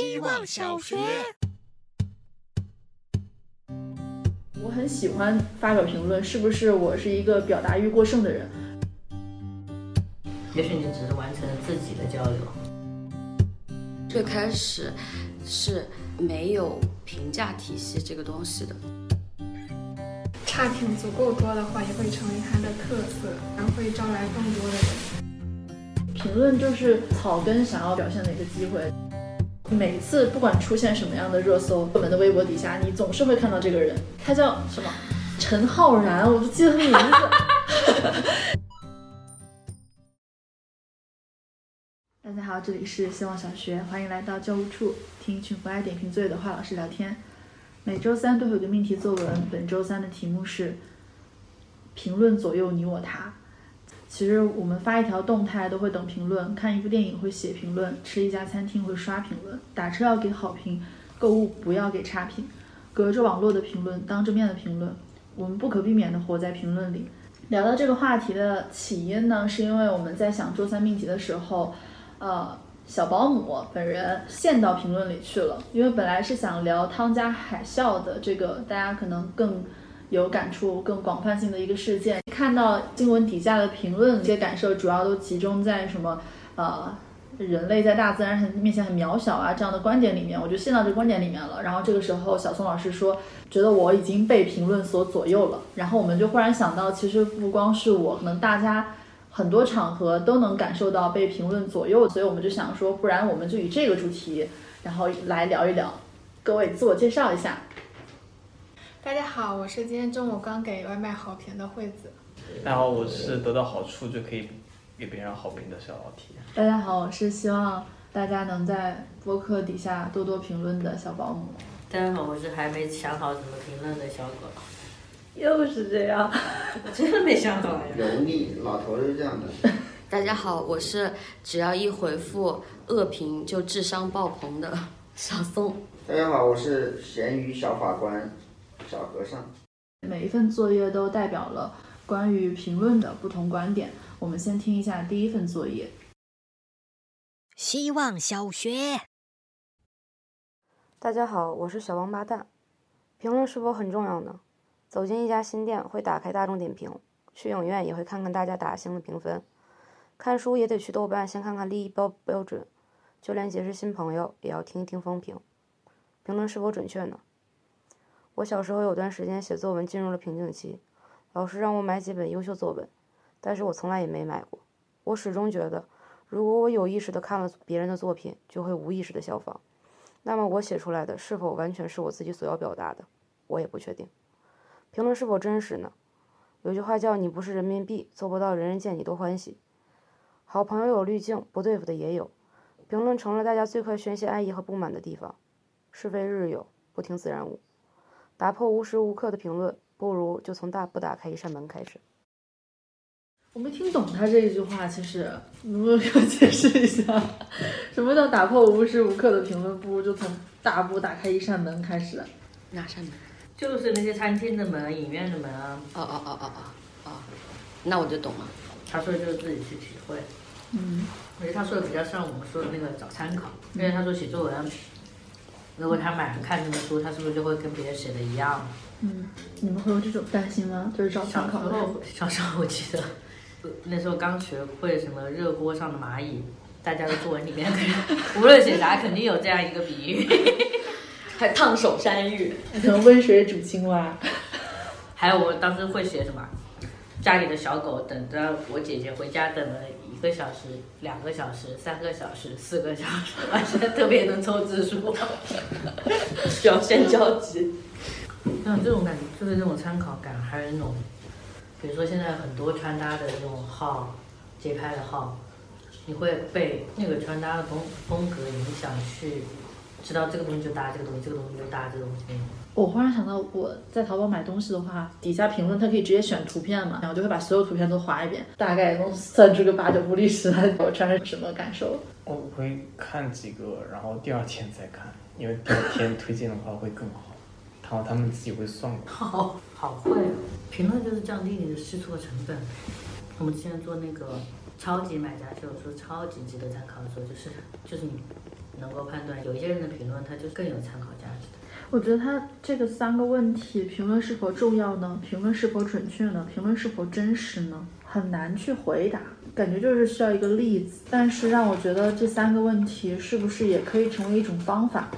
希望小学。我很喜欢发表评论，是不是我是一个表达欲过剩的人？也许你只是完成了自己的交流。最开始是没有评价体系这个东西的。差评足够多的话，也会成为它的特色，然后会招来更多的人。评论就是草根想要表现的一个机会。每次不管出现什么样的热搜，我们的微博底下，你总是会看到这个人，他叫什么？陈浩然，我都记得他名字。大家好，这里是希望小学，欢迎来到教务处，听一群不爱点评作业的坏老师聊天。每周三都会有个命题作文，本周三的题目是评论左右你我他。其实我们发一条动态都会等评论，看一部电影会写评论，吃一家餐厅会刷评论，打车要给好评，购物不要给差评。隔着网络的评论，当着面的评论，我们不可避免的活在评论里。聊到这个话题的起因呢，是因为我们在想周三命题的时候，呃。小保姆本人陷到评论里去了，因为本来是想聊汤加海啸的这个，大家可能更有感触、更广泛性的一个事件。看到新闻底下的评论，这些感受主要都集中在什么？呃，人类在大自然很面前很渺小啊这样的观点里面，我就陷到这个观点里面了。然后这个时候，小宋老师说，觉得我已经被评论所左右了。然后我们就忽然想到，其实不光是我，可能大家。很多场合都能感受到被评论左右，所以我们就想说，不然我们就以这个主题，然后来聊一聊。各位自我介绍一下。大家好，我是今天中午刚给外卖好评的惠子。大家好，我是得到好处就可以给别人好评的小老铁。大家好，我是希望大家能在播客底下多多评论的小保姆。大家好，我是还没想好怎么评论的小狗。又是这样，我真的没想好呀。油腻，老头是这样的。大家好，我是只要一回复恶评就智商爆棚的小宋。大家好，我是咸鱼小法官小和尚。每一份作业都代表了关于评论的不同观点。我们先听一下第一份作业。希望小学。大家好，我是小王八蛋。评论是否很重要呢？走进一家新店，会打开大众点评；去影院也会看看大家打星的评分；看书也得去豆瓣先看看利益标标准；就连结识新朋友，也要听一听风评。评论是否准确呢？我小时候有段时间写作文进入了瓶颈期，老师让我买几本优秀作文，但是我从来也没买过。我始终觉得，如果我有意识的看了别人的作品，就会无意识的效仿，那么我写出来的是否完全是我自己所要表达的，我也不确定。评论是否真实呢？有句话叫“你不是人民币，做不到人人见你都欢喜”。好朋友有滤镜，不对付的也有。评论成了大家最快宣泄爱意和不满的地方。是非日有，不听自然无。打破无时无刻的评论，不如就从大步打开一扇门开始。我没听懂他这一句话，其实能不能给我解释一下，什么叫打破无时无刻的评论，不如就从大步打开一扇门开始？哪扇门？就是那些餐厅的门、影院的门啊！哦哦哦哦哦哦，那我就懂了。他说就是自己去体会。嗯。我觉得他说的比较像我们说的那个找参考，因为他说写作文，如果他买了看这个书，他是不是就会跟别人写的一样？嗯。你们会有这种担心吗？就是找参考。小时候，小时候我记得，那时候刚学会什么热锅上的蚂蚁，大家的作文里面，无论写啥，肯定有这样一个比喻。还烫手山芋，可能温水煮青蛙。还有我当时会写什么？家里的小狗等着我姐姐回家，等了一个小时、两个小时、三个小时、四个小时，而且特别能凑字数，表现焦急。像这种感觉，就是这种参考感，还有那种，比如说现在很多穿搭的这种号、街拍的号，你会被那个穿搭的风风格影响去。知道这个东西就搭这个东西，这个东西就搭这个东西。我忽然想到，我在淘宝买东西的话，底下评论它可以直接选图片嘛，然后就会把所有图片都划一遍，大概能算出个八九不离十来我穿是什么感受。我会看几个，然后第二天再看，因为第二天推荐的话会更好，然后他们自己会算过。好，好会啊！评论就是降低你的试错成本。我们之前做那个超级买家秀，说超级值得参考的时候，就是就是你。能够判断有一些人的评论，它就更有参考价值的。我觉得他这个三个问题，评论是否重要呢？评论是否准确呢？评论是否真实呢？很难去回答，感觉就是需要一个例子。但是让我觉得这三个问题是不是也可以成为一种方法？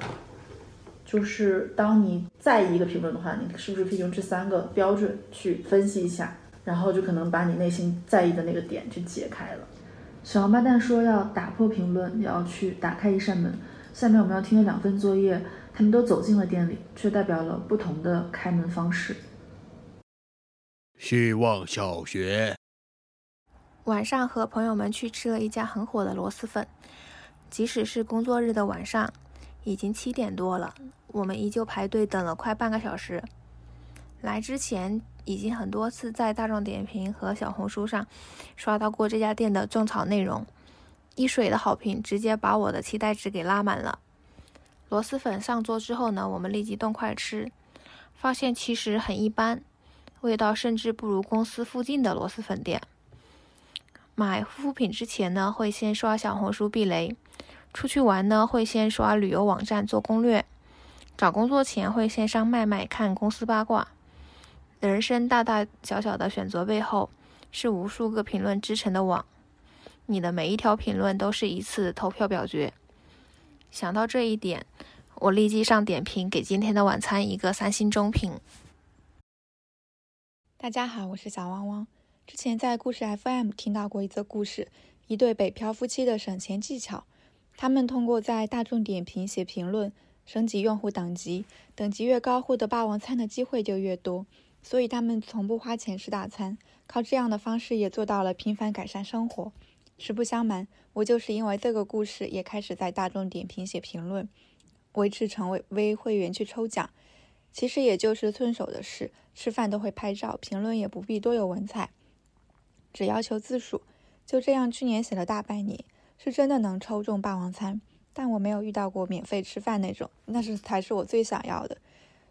就是当你在意一个评论的话，你是不是可以用这三个标准去分析一下，然后就可能把你内心在意的那个点去解开了。小王八蛋说要打破评论，也要去打开一扇门。下面我们要听的两份作业。他们都走进了店里，却代表了不同的开门方式。希望小学晚上和朋友们去吃了一家很火的螺蛳粉，即使是工作日的晚上，已经七点多了，我们依旧排队等了快半个小时。来之前已经很多次在大众点评和小红书上刷到过这家店的种草内容，一水的好评直接把我的期待值给拉满了。螺蛳粉上桌之后呢，我们立即动筷吃，发现其实很一般，味道甚至不如公司附近的螺蛳粉店。买护肤品之前呢，会先刷小红书避雷；出去玩呢，会先刷旅游网站做攻略；找工作前会先上麦麦看公司八卦。人生大大小小的选择背后，是无数个评论织成的网，你的每一条评论都是一次投票表决。想到这一点，我立即上点评，给今天的晚餐一个三星中评。大家好，我是小汪汪。之前在故事 FM 听到过一则故事，一对北漂夫妻的省钱技巧。他们通过在大众点评写评论，升级用户等级，等级越高，获得霸王餐的机会就越多。所以他们从不花钱吃大餐，靠这样的方式也做到了频繁改善生活。实不相瞒，我就是因为这个故事，也开始在大众点评写评论，维持成为微会员去抽奖。其实也就是顺手的事，吃饭都会拍照，评论也不必多有文采，只要求字数。就这样，去年写了大半年，是真的能抽中霸王餐，但我没有遇到过免费吃饭那种，那是才是我最想要的。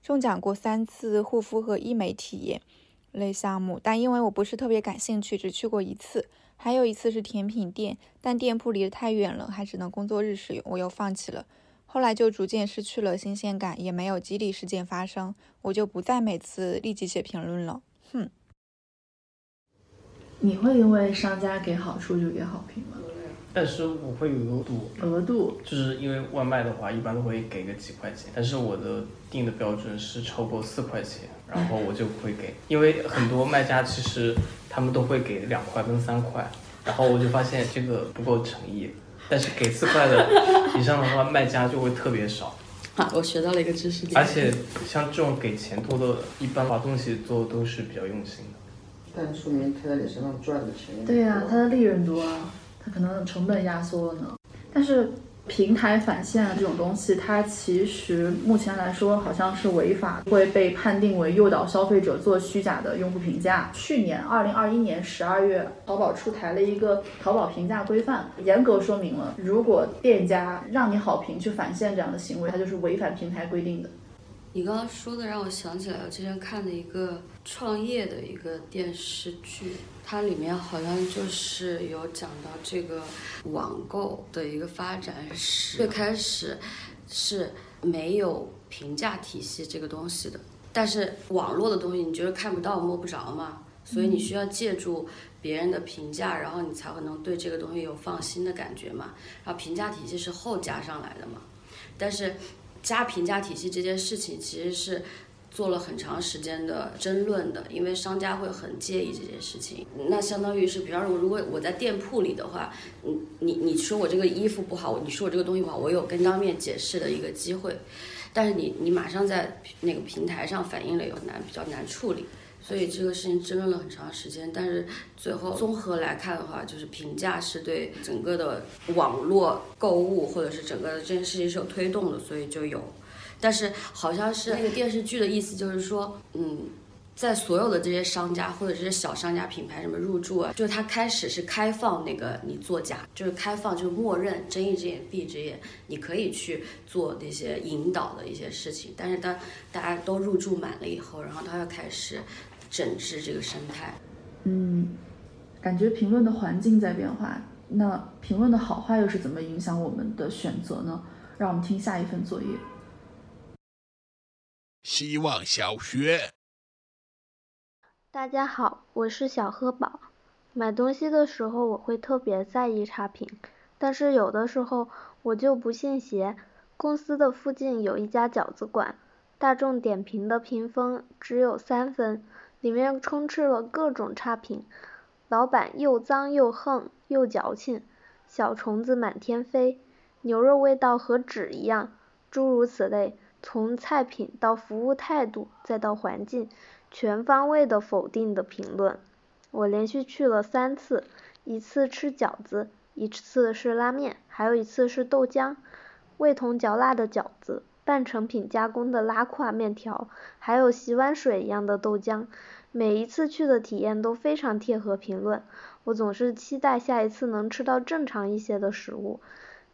中奖过三次护肤和医美体验类项目，但因为我不是特别感兴趣，只去过一次。还有一次是甜品店，但店铺离得太远了，还只能工作日使用，我又放弃了。后来就逐渐失去了新鲜感，也没有激励事件发生，我就不再每次立即写评论了。哼。你会因为商家给好处就给好评吗？但是我会有额度，额度就是因为外卖的话，一般都会给个几块钱，但是我的定的标准是超过四块钱，然后我就会给，因为很多卖家其实他们都会给两块跟三块，然后我就发现这个不够诚意，但是给四块的以上的话，卖家就会特别少。啊，我学到了一个知识点。而且像这种给钱多的，一般把东西做都是比较用心的。但说明他在你身上赚的钱对呀，他的利润多啊。它可能成本压缩了呢，但是平台返现这种东西，它其实目前来说好像是违法，会被判定为诱导消费者做虚假的用户评价。去年二零二一年十二月，淘宝出台了一个淘宝评价规范，严格说明了，如果店家让你好评去返现这样的行为，它就是违反平台规定的。你刚刚说的让我想起来，我之前看的一个创业的一个电视剧，它里面好像就是有讲到这个网购的一个发展史。最开始是没有评价体系这个东西的，但是网络的东西你就是看不到摸不着嘛，所以你需要借助别人的评价，然后你才会能对这个东西有放心的感觉嘛。然后评价体系是后加上来的嘛，但是。加评价体系这件事情其实是做了很长时间的争论的，因为商家会很介意这件事情。那相当于是，比方说，如果我在店铺里的话，你你你说我这个衣服不好，你说我这个东西不好，我有跟当面解释的一个机会。但是你你马上在那个平台上反映了，有难比较难处理。所以这个事情争论了很长时间，但是最后综合来看的话，就是评价是对整个的网络购物或者是整个的这件事情是有推动的，所以就有。但是好像是那个电视剧的意思就是说，嗯，在所有的这些商家或者这些小商家品牌什么入驻啊，就是他开始是开放那个你作假，就是开放就是默认睁一只眼闭一只眼，你可以去做那些引导的一些事情。但是当大家都入驻满了以后，然后他又开始。整治这个生态，嗯，感觉评论的环境在变化，那评论的好坏又是怎么影响我们的选择呢？让我们听下一份作业。希望小学，大家好，我是小喝宝。买东西的时候，我会特别在意差评，但是有的时候我就不信邪。公司的附近有一家饺子馆，大众点评的评分只有三分，里面充斥了各种差评，老板又脏又横又矫情，小虫子满天飞，牛肉味道和纸一样，诸如此类。从菜品到服务态度，再到环境，全方位的否定的评论。我连续去了三次，一次吃饺子，一次是拉面，还有一次是豆浆。味同嚼蜡的饺子，半成品加工的拉胯面条，还有洗碗水一样的豆浆。每一次去的体验都非常贴合评论。我总是期待下一次能吃到正常一些的食物。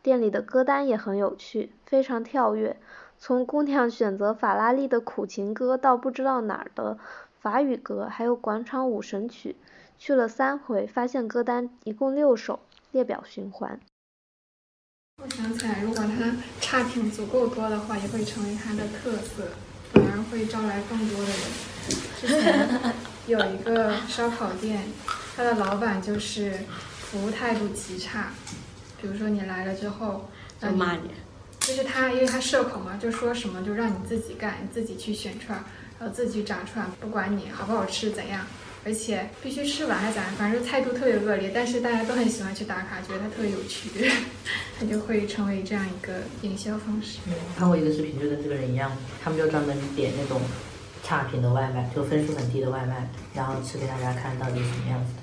店里的歌单也很有趣，非常跳跃。从姑娘选择法拉利的苦情歌到不知道哪儿的法语歌，还有广场舞神曲，去了三回，发现歌单一共六首，列表循环。我想起来，如果他差评足够多的话，也会成为他的特色，反而会招来更多的人。之前有一个烧烤店，他的老板就是服务态度极差，比如说你来了之后，就骂你。就是他，因为他社恐嘛，就说什么就让你自己干，你自己去选串，然后自己炸串，不管你好不好吃怎样，而且必须吃完还咋，反正态度特别恶劣。但是大家都很喜欢去打卡，觉得他特别有趣，他就会成为这样一个营销方式。看过一个视频，就跟这个人一样，他们就专门点那种差评的外卖，就分数很低的外卖，然后吃给大家看到底是什么样子的。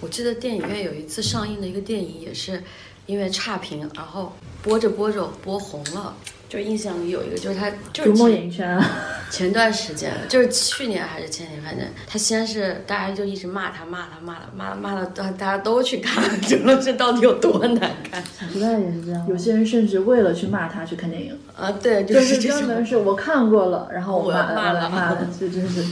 我记得电影院有一次上映的一个电影也是。因为差评，然后播着播着播红了，就印象里有一个，就是他就是逐梦演艺圈。前段时间就是去年还是前年，反正他先是大家就一直骂他，骂他，骂他，骂他骂了，大大家都去看，就说这到底有多难看。小时代也是这样，有些人甚至为了去骂他去看电影啊，对，就是专门是我看过了，然后我骂骂了，骂了，这真是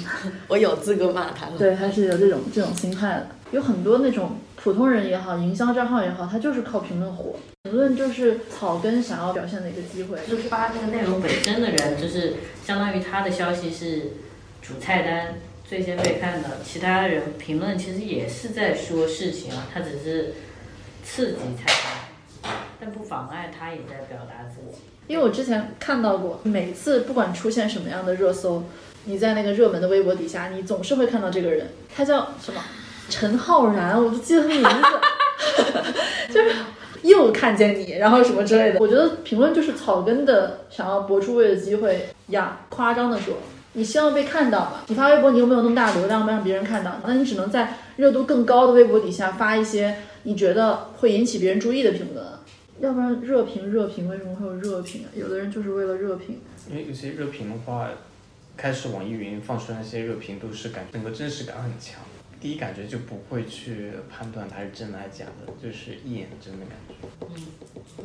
我有资格骂他了。对，他是有这种这种心态的，有很多那种。普通人也好，营销账号也好，他就是靠评论火。评论就是草根想要表现的一个机会。就发这个内容本身的人，就是相当于他的消息是主菜单最先被看的，其他人评论其实也是在说事情啊，他只是刺激菜单，但不妨碍他也在表达自己。因为我之前看到过，每次不管出现什么样的热搜，你在那个热门的微博底下，你总是会看到这个人，他叫什么？陈浩然，我就记得他名字，就是又看见你，然后什么之类的。我觉得评论就是草根的想要博出位的机会呀。夸张的说，你希望被看到嘛？你发微博，你又没有那么大流量，让别人看到，那你只能在热度更高的微博底下发一些你觉得会引起别人注意的评论。要不然热评热评为什么会有热评啊？有的人就是为了热评。因为有些热评的话，开始网易云放出那些热评都是感整个真实感很强。第一感觉就不会去判断它是真的还是假的，就是一眼真的感觉。嗯，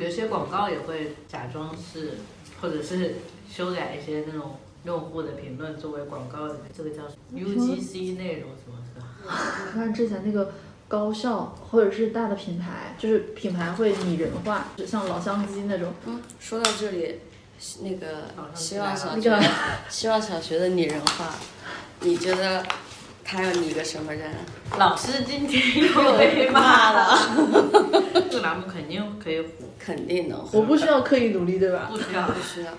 有些广告也会假装是，或者是修改一些那种用户的评论作为广告的，这个叫 UGC 内容什么是吧？我看之前那个高校或者是大的品牌，就是品牌会拟人化，就像老乡鸡那种。嗯，说到这里，那个希望小学，希望小学的拟人化，你觉得？他要拟个什么人？老师今天又被骂了。这个栏目肯定可以火，肯定能火。我不需要刻意努力，对吧？不需要，不需要。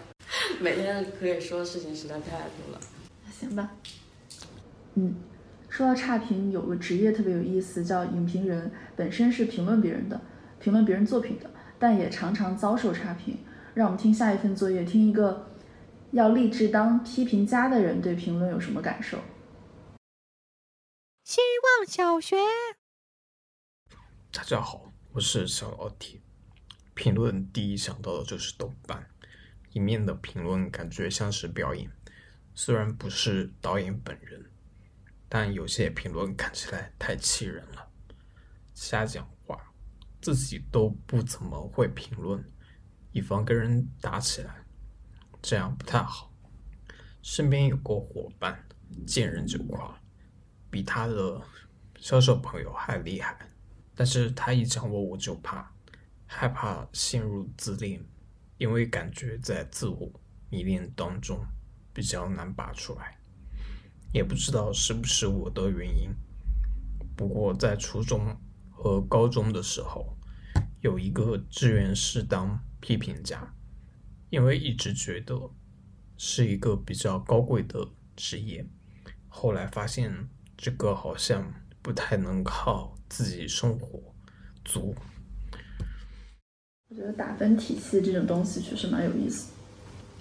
每天可以说的事情实在太多了。行吧。嗯，说到差评，有个职业特别有意思，叫影评人。本身是评论别人的，评论别人作品的，但也常常遭受差评。让我们听下一份作业，听一个要立志当批评家的人对评论有什么感受。希望小学，大家好，我是小老铁。评论第一想到的就是豆瓣，里面的评论感觉像是表演，虽然不是导演本人，但有些评论看起来太气人了，瞎讲话，自己都不怎么会评论，以防跟人打起来，这样不太好。身边有个伙伴，见人就夸。比他的销售朋友还厉害，但是他一讲我我就怕，害怕陷入自恋，因为感觉在自我迷恋当中比较难拔出来，也不知道是不是我的原因。不过在初中和高中的时候，有一个志愿是当批评家，因为一直觉得是一个比较高贵的职业，后来发现这个好像不太能靠自己生活足。我觉得打分体系这种东西确实蛮有意思。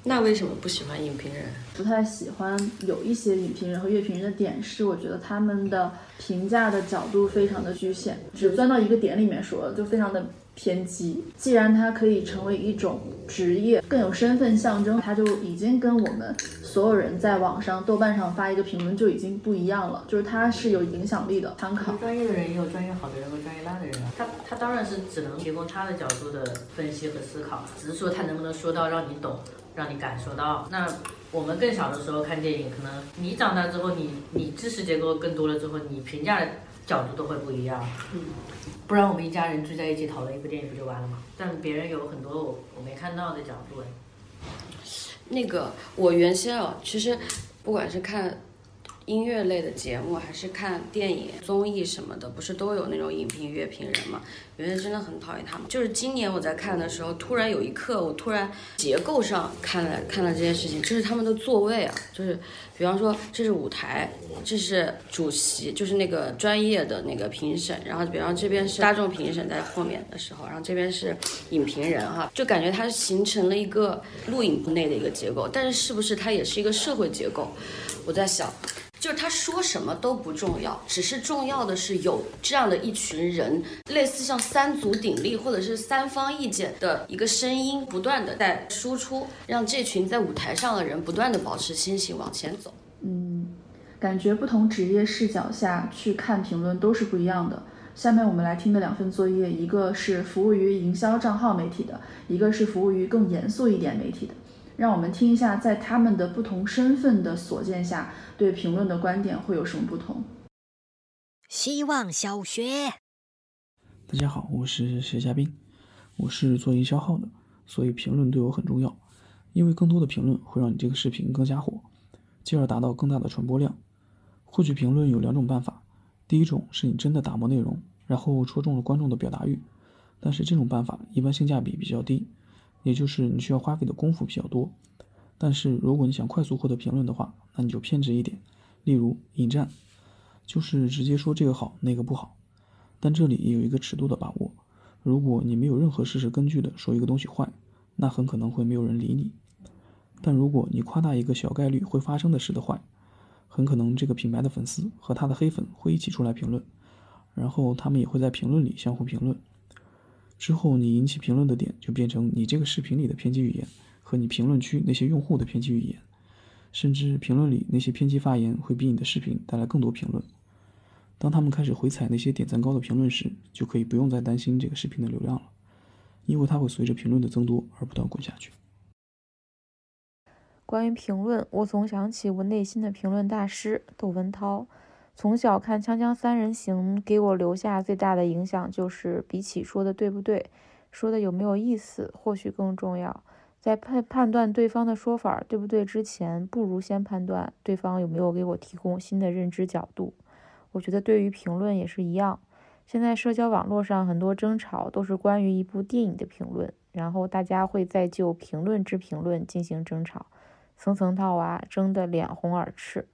那为什么不喜欢影评人？不太喜欢有一些影评人和乐评人的点是，我觉得他们的评价的角度非常的局限，只钻到一个点里面说，就非常的偏激。既然它可以成为一种职业，更有身份象征，它就已经跟我们所有人在网上豆瓣上发一个评论就已经不一样了，就是它是有影响力的参考。专业的人也有专业好的人和专业烂的人啊，他他当然是只能提供他的角度的分析和思考，只是说他能不能说到让你懂。让你感受到。那我们更小的时候看电影，可能你长大之后，你你知识结构更多了之后，你评价角度都会不一样。嗯，不然我们一家人聚在一起讨论一部电影不就完了吗？但别人有很多我我没看到的角度哎。那个我原先哦，其实不管是看。音乐类的节目还是看电影、综艺什么的，不是都有那种影评、乐评人吗？原来真的很讨厌他们。就是今年我在看的时候，突然有一刻，我突然结构上看了看了这件事情，就是他们的座位啊，就是比方说这是舞台，这是主席，就是那个专业的那个评审，然后比方这边是大众评审在后面的时候，然后这边是影评人哈，就感觉它形成了一个录影部内的一个结构，但是是不是它也是一个社会结构？我在想。就是他说什么都不重要，只是重要的是有这样的一群人，类似像三足鼎立或者是三方意见的一个声音，不断的在输出，让这群在舞台上的人不断的保持清醒往前走。嗯，感觉不同职业视角下去看评论都是不一样的。下面我们来听的两份作业，一个是服务于营销账号媒体的，一个是服务于更严肃一点媒体的。让我们听一下，在他们的不同身份的所见下，对评论的观点会有什么不同？希望小学，大家好，我是谢嘉宾，我是做营销号的，所以评论对我很重要，因为更多的评论会让你这个视频更加火，进而达到更大的传播量。获取评论有两种办法，第一种是你真的打磨内容，然后戳中了观众的表达欲，但是这种办法一般性价比比较低。也就是你需要花费的功夫比较多，但是如果你想快速获得评论的话，那你就偏执一点，例如引战，就是直接说这个好那个不好，但这里也有一个尺度的把握。如果你没有任何事实根据的说一个东西坏，那很可能会没有人理你。但如果你夸大一个小概率会发生的事的坏，很可能这个品牌的粉丝和他的黑粉会一起出来评论，然后他们也会在评论里相互评论。之后，你引起评论的点就变成你这个视频里的偏激语言和你评论区那些用户的偏激语言，甚至评论里那些偏激发言会比你的视频带来更多评论。当他们开始回踩那些点赞高的评论时，就可以不用再担心这个视频的流量了，因为它会随着评论的增多而不断滚下去。关于评论，我总想起我内心的评论大师窦文涛。从小看《锵锵三人行》，给我留下最大的影响就是，比起说的对不对，说的有没有意思，或许更重要。在判判断对方的说法对不对之前，不如先判断对方有没有给我提供新的认知角度。我觉得对于评论也是一样。现在社交网络上很多争吵都是关于一部电影的评论，然后大家会再就评论之评论进行争吵，层层套娃，争得脸红耳赤。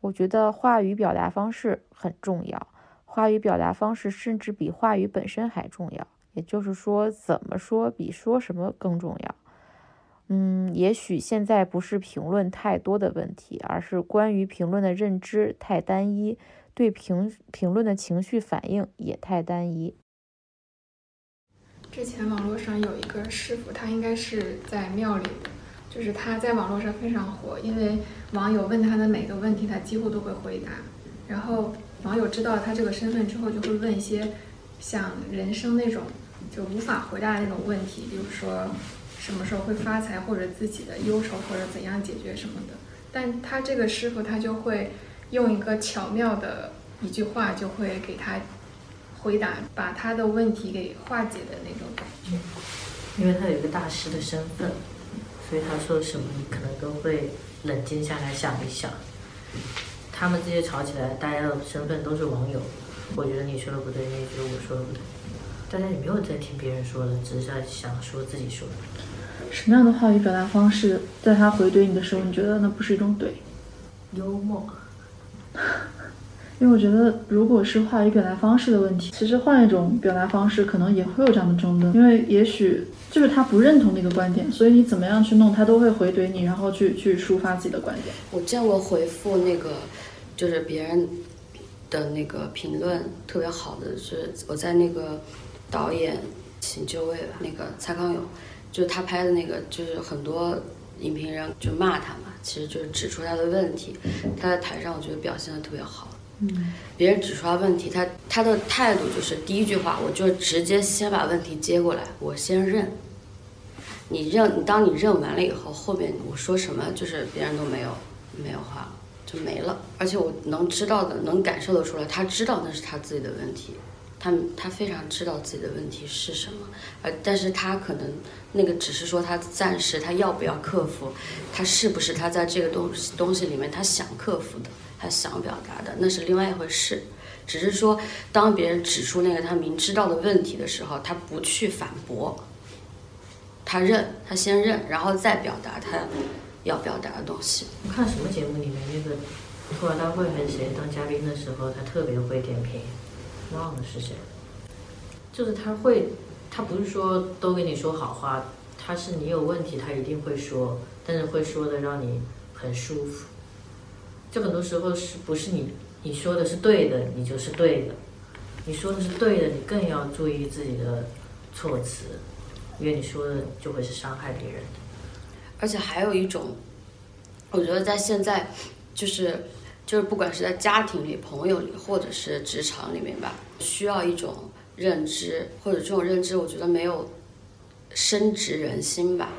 我觉得话语表达方式很重要，话语表达方式甚至比话语本身还重要。也就是说，怎么说比说什么更重要。嗯，也许现在不是评论太多的问题，而是关于评论的认知太单一，对评评论的情绪反应也太单一。之前网络上有一个师傅，他应该是在庙里。就是他在网络上非常火，因为网友问他的每个问题，他几乎都会回答。然后网友知道他这个身份之后，就会问一些像人生那种就无法回答的那种问题，比如说什么时候会发财，或者自己的忧愁，或者怎样解决什么的。但他这个师傅他就会用一个巧妙的一句话，就会给他回答，把他的问题给化解的那种感觉。因为他有一个大师的身份，所以他说什么你可能都会冷静下来想一想。他们这些吵起来，大家的身份都是网友，我觉得你说的不对，你也觉得我说的不对，大家也没有在听别人说的，只是在想说自己说的。什么样的话语表达方式，在他回怼你的时候，你觉得那不是一种怼？幽默。因为我觉得，如果是话语表达方式的问题，其实换一种表达方式，可能也会有这样的争论。因为也许就是他不认同那个观点，所以你怎么样去弄，他都会回怼你，然后去去抒发自己的观点。我见过回复那个，就是别人的那个评论特别好的，是我在那个导演请就位吧，那个蔡康永，就他拍的那个，就是很多影评人就骂他嘛，其实就是指出他的问题。他在台上我觉得表现的特别好。别人指出他问题，他他的态度就是第一句话，我就直接先把问题接过来，我先认。你认你，当你认完了以后，后面我说什么，就是别人都没有没有话，就没了。而且我能知道的，能感受得出来，他知道那是他自己的问题，他他非常知道自己的问题是什么，而但是他可能那个只是说他暂时他要不要克服，他是不是他在这个东西东西里面他想克服的。他想表达的那是另外一回事，只是说当别人指出那个他明知道的问题的时候，他不去反驳，他认，他先认，然后再表达他要表达的东西。看什么节目里面那个吐槽大会还是谁当嘉宾的时候，他特别会点评，忘了是谁，就是他会，他不是说都跟你说好话，他是你有问题他一定会说，但是会说的让你很舒服。就很多时候是不是你你说的是对的，你就是对的；你说的是对的，你更要注意自己的措辞，因为你说的就会是伤害别人的。而且还有一种，我觉得在现在，就是就是不管是在家庭里、朋友里，或者是职场里面吧，需要一种认知，或者这种认知，我觉得没有深植人心吧。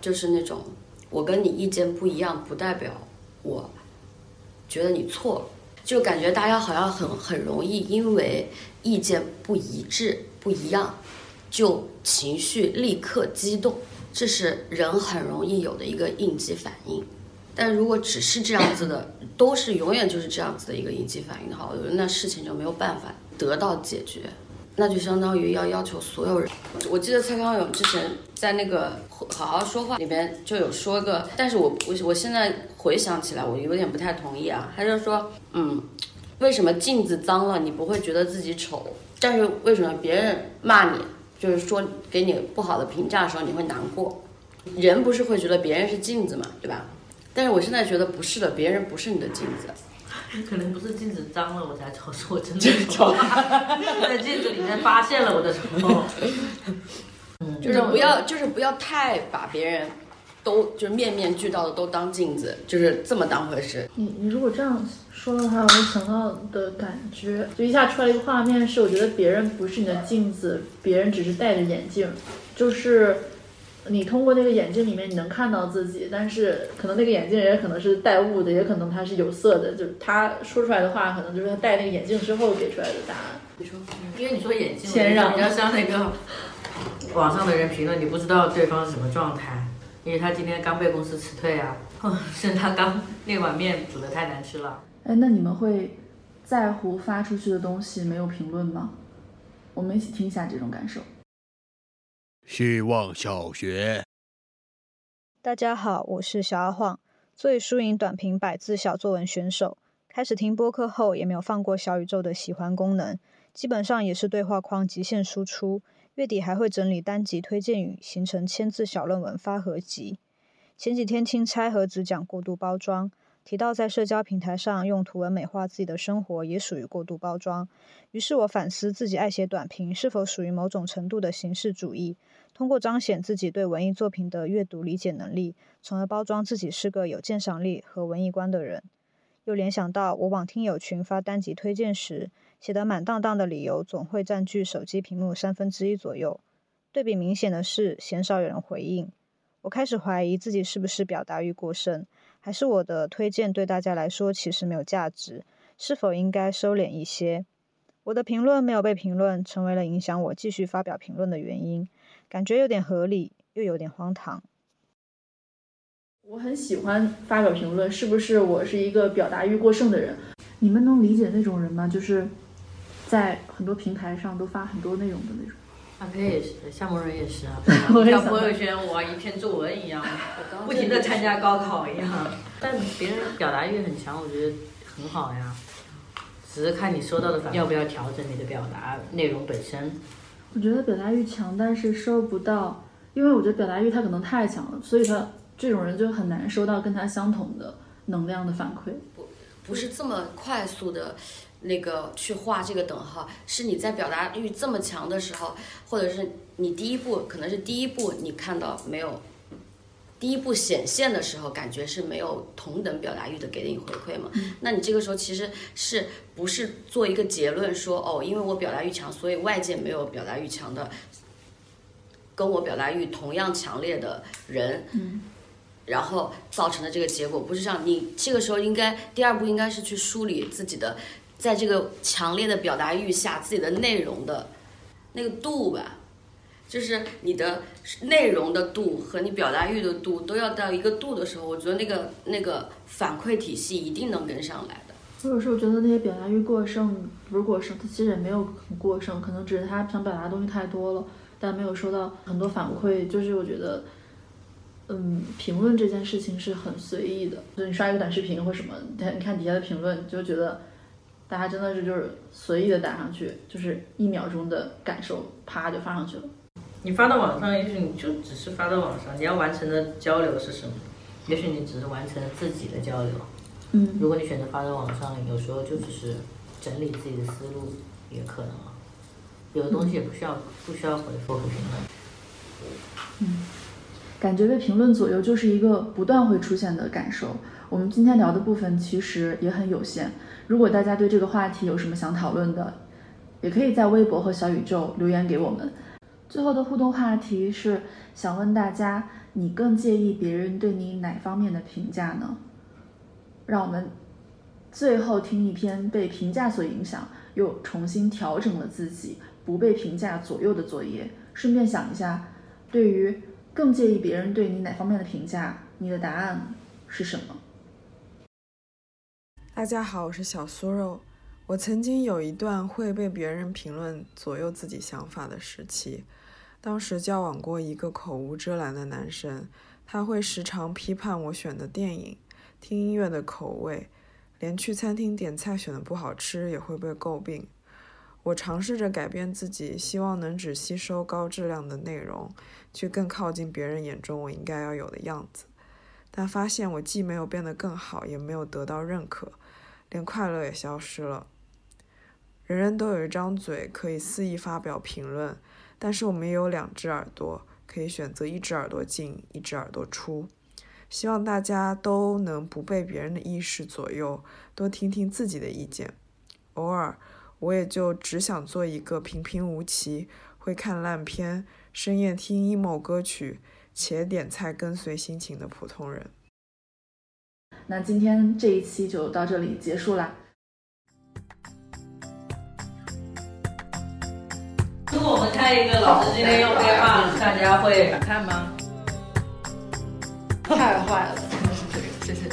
就是那种我跟你意见不一样，不代表我。觉得你错了，就感觉大家好像很很容易因为意见不一致、不一样，就情绪立刻激动，这是人很容易有的一个应激反应。但如果只是这样子的，都是永远就是这样子的一个应激反应的话，我觉得那事情就没有办法得到解决。那就相当于要要求所有人。我记得蔡康永之前在那个好好说话里面就有说个，但是我我我现在回想起来，我有点不太同意啊。他就说，嗯，为什么镜子脏了你不会觉得自己丑，但是为什么别人骂你，就是说给你不好的评价的时候你会难过？人不是会觉得别人是镜子嘛，对吧？但是我现在觉得不是的，别人不是你的镜子。可能不是镜子脏了我才丑，是我真的丑。在镜子里面发现了我的丑。就是不要，就是不要太把别人都就是面面俱到的都当镜子，就是这么当回事。你你如果这样说的话，我想到的感觉就一下出来一个画面是，我觉得别人不是你的镜子，别人只是戴着眼镜，就是。你通过那个眼镜里面，你能看到自己，但是可能那个眼镜也可能是带雾的，也可能它是有色的，就是他说出来的话，可能就是他戴那个眼镜之后给出来的答案。你说，因为你说眼镜，比较像那个网上的人评论，你不知道对方是什么状态，因为他今天刚被公司辞退啊，是他刚那碗面煮的太难吃了。哎，那你们会在乎发出去的东西没有评论吗？我们一起听一下这种感受。希望小学，大家好，我是小阿晃，作为输赢短评百字小作文选手。开始听播客后，也没有放过小宇宙的喜欢功能，基本上也是对话框极限输出。月底还会整理单集推荐语，形成千字小论文发合集。前几天听拆盒子讲过度包装。提到在社交平台上用图文美化自己的生活也属于过度包装，于是我反思自己爱写短评是否属于某种程度的形式主义，通过彰显自己对文艺作品的阅读理解能力，从而包装自己是个有鉴赏力和文艺观的人。又联想到我往听友群发单集推荐时，写得满当当的理由总会占据手机屏幕三分之一左右，对比明显的是鲜少有人回应，我开始怀疑自己是不是表达欲过剩。还是我的推荐对大家来说其实没有价值，是否应该收敛一些？我的评论没有被评论，成为了影响我继续发表评论的原因。感觉有点合理，又有点荒唐。我很喜欢发表评论，是不是我是一个表达欲过剩的人？你们能理解那种人吗？就是在很多平台上都发很多内容的那种。阿飞也是，夏沫人也是啊，我也像朋友圈我一篇作文一样，不停的参加高考一样。但别人表达欲很强，我觉得很好呀。只是看你收到的反馈要不要调整你的表达内容本身。我觉得表达欲强，但是收不到，因为我觉得表达欲他可能太强了，所以他这种人就很难收到跟他相同的能量的反馈。不不是这么快速的，那个去画这个等号，是你在表达欲这么强的时候，或者是你第一步可能是第一步你看到没有，第一步显现的时候，感觉是没有同等表达欲的给你回馈嘛？那你这个时候其实是不是做一个结论说哦，因为我表达欲强，所以外界没有表达欲强的，跟我表达欲同样强烈的人，嗯，然后造成的这个结果不是这样。你这个时候应该第二步应该是去梳理自己的，在这个强烈的表达欲下自己的内容的那个度吧，就是你的内容的度和你表达欲的度都要到一个度的时候，我觉得那个那个反馈体系一定能跟上来的。或者是我觉得那些表达欲过剩，不是过剩，他其实也没有很过剩，可能只是他想表达的东西太多了，但没有收到很多反馈。就是我觉得，嗯，评论这件事情是很随意的，就你刷一个短视频或什么，你看你看底下的评论，就觉得大家真的是就是随意的打上去，就是一秒钟的感受，啪就发上去了。你发到网上，也许你就只是发到网上，你要完成的交流是什么？也许你只是完成了自己的交流。嗯如果你选择发到网上，有时候就只是整理自己的思路，也可能啊。有的东西也不需要不需要回复和评论。嗯，感觉被评论左右就是一个不断会出现的感受。我们今天聊的部分其实也很有限。如果大家对这个话题有什么想讨论的，也可以在微博和小宇宙留言给我们。最后的互动话题是想问大家，你更介意别人对你哪方面的评价呢？让我们最后听一篇被评价所影响，又重新调整了自己，不被评价左右的作业。顺便想一下，对于更介意别人对你哪方面的评价，你的答案是什么？大家好，我是小酥肉。我曾经有一段会被别人评论左右自己想法的时期。当时交往过一个口无遮拦的男生，他会时常批判我选的电影、听音乐的口味，连去餐厅点菜选的不好吃也会被诟病。我尝试着改变自己，希望能只吸收高质量的内容，去更靠近别人眼中我应该要有的样子。但发现我既没有变得更好，也没有得到认可，连快乐也消失了。人人都有一张嘴，可以肆意发表评论，但是我们也有两只耳朵，可以选择一只耳朵进，一只耳朵出。希望大家都能不被别人的意识左右，多听听自己的意见。偶尔，我也就只想做一个平平无奇、会看烂片、深夜听 emo 歌曲且点菜跟随心情的普通人。那今天这一期就到这里结束啦。开一个老师今天用电话，大家会看吗？太坏了，谢谢。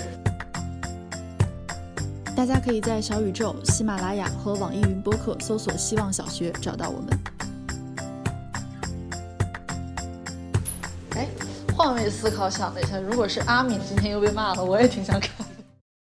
大家可以在小宇宙、喜马拉雅和网易云播客搜索“希望小学”找到我们。哎，换位思考想了一下，如果是阿敏今天又被骂了，我也挺想看。